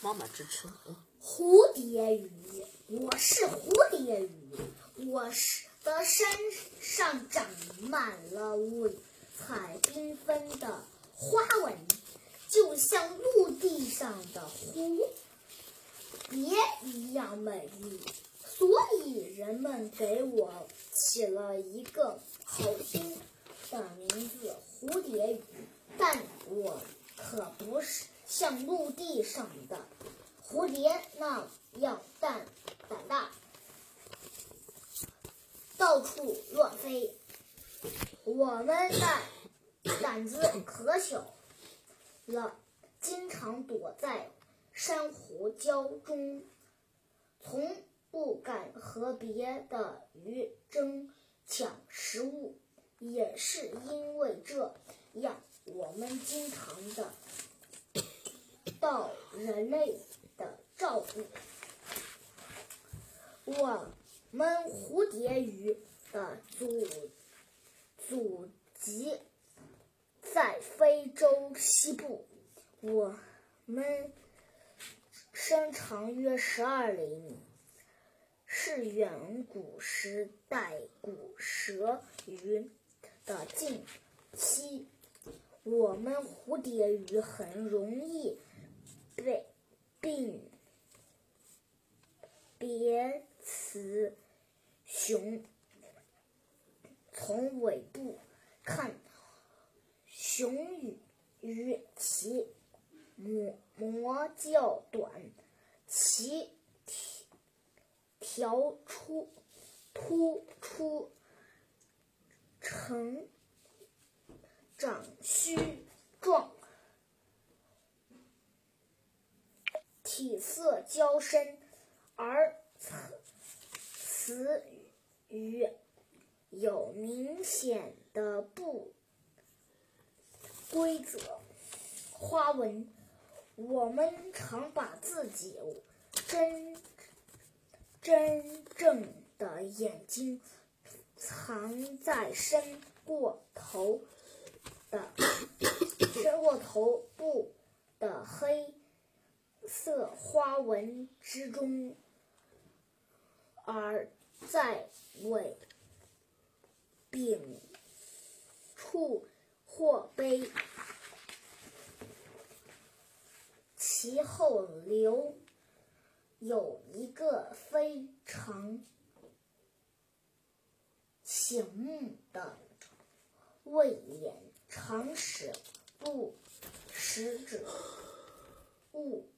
妈妈支持。蝴蝶鱼，我是蝴蝶鱼，我是的身上长满了五彩缤纷的花纹，就像陆地上的蝴蝶一样美丽，所以人们给我起了一个好听的名字——蝴蝶鱼。但我可不是像陆地上的蝴蝶那样胆胆大，到处乱飞。我们的胆子可小了，经常躲在珊瑚礁中，从不敢和别的鱼争抢食物。也是因为这样，我们经常的到人类的照顾。我们蝴蝶鱼的祖祖籍在非洲西部，我们身长约十二厘米，是远古时代古蛇鱼的近期。我们蝴蝶鱼很容易被病别雌雄。从尾部看，雄鱼其膜膜较短，其条出突出，呈长须状，体色娇深，而雌雌鱼明显的不规则花纹。我们常把自己真真正的眼睛藏在伸过头的伸过头部的黑色花纹之中，而在尾柄处或背其后留有一个非常醒目的胃眼，常使不食者物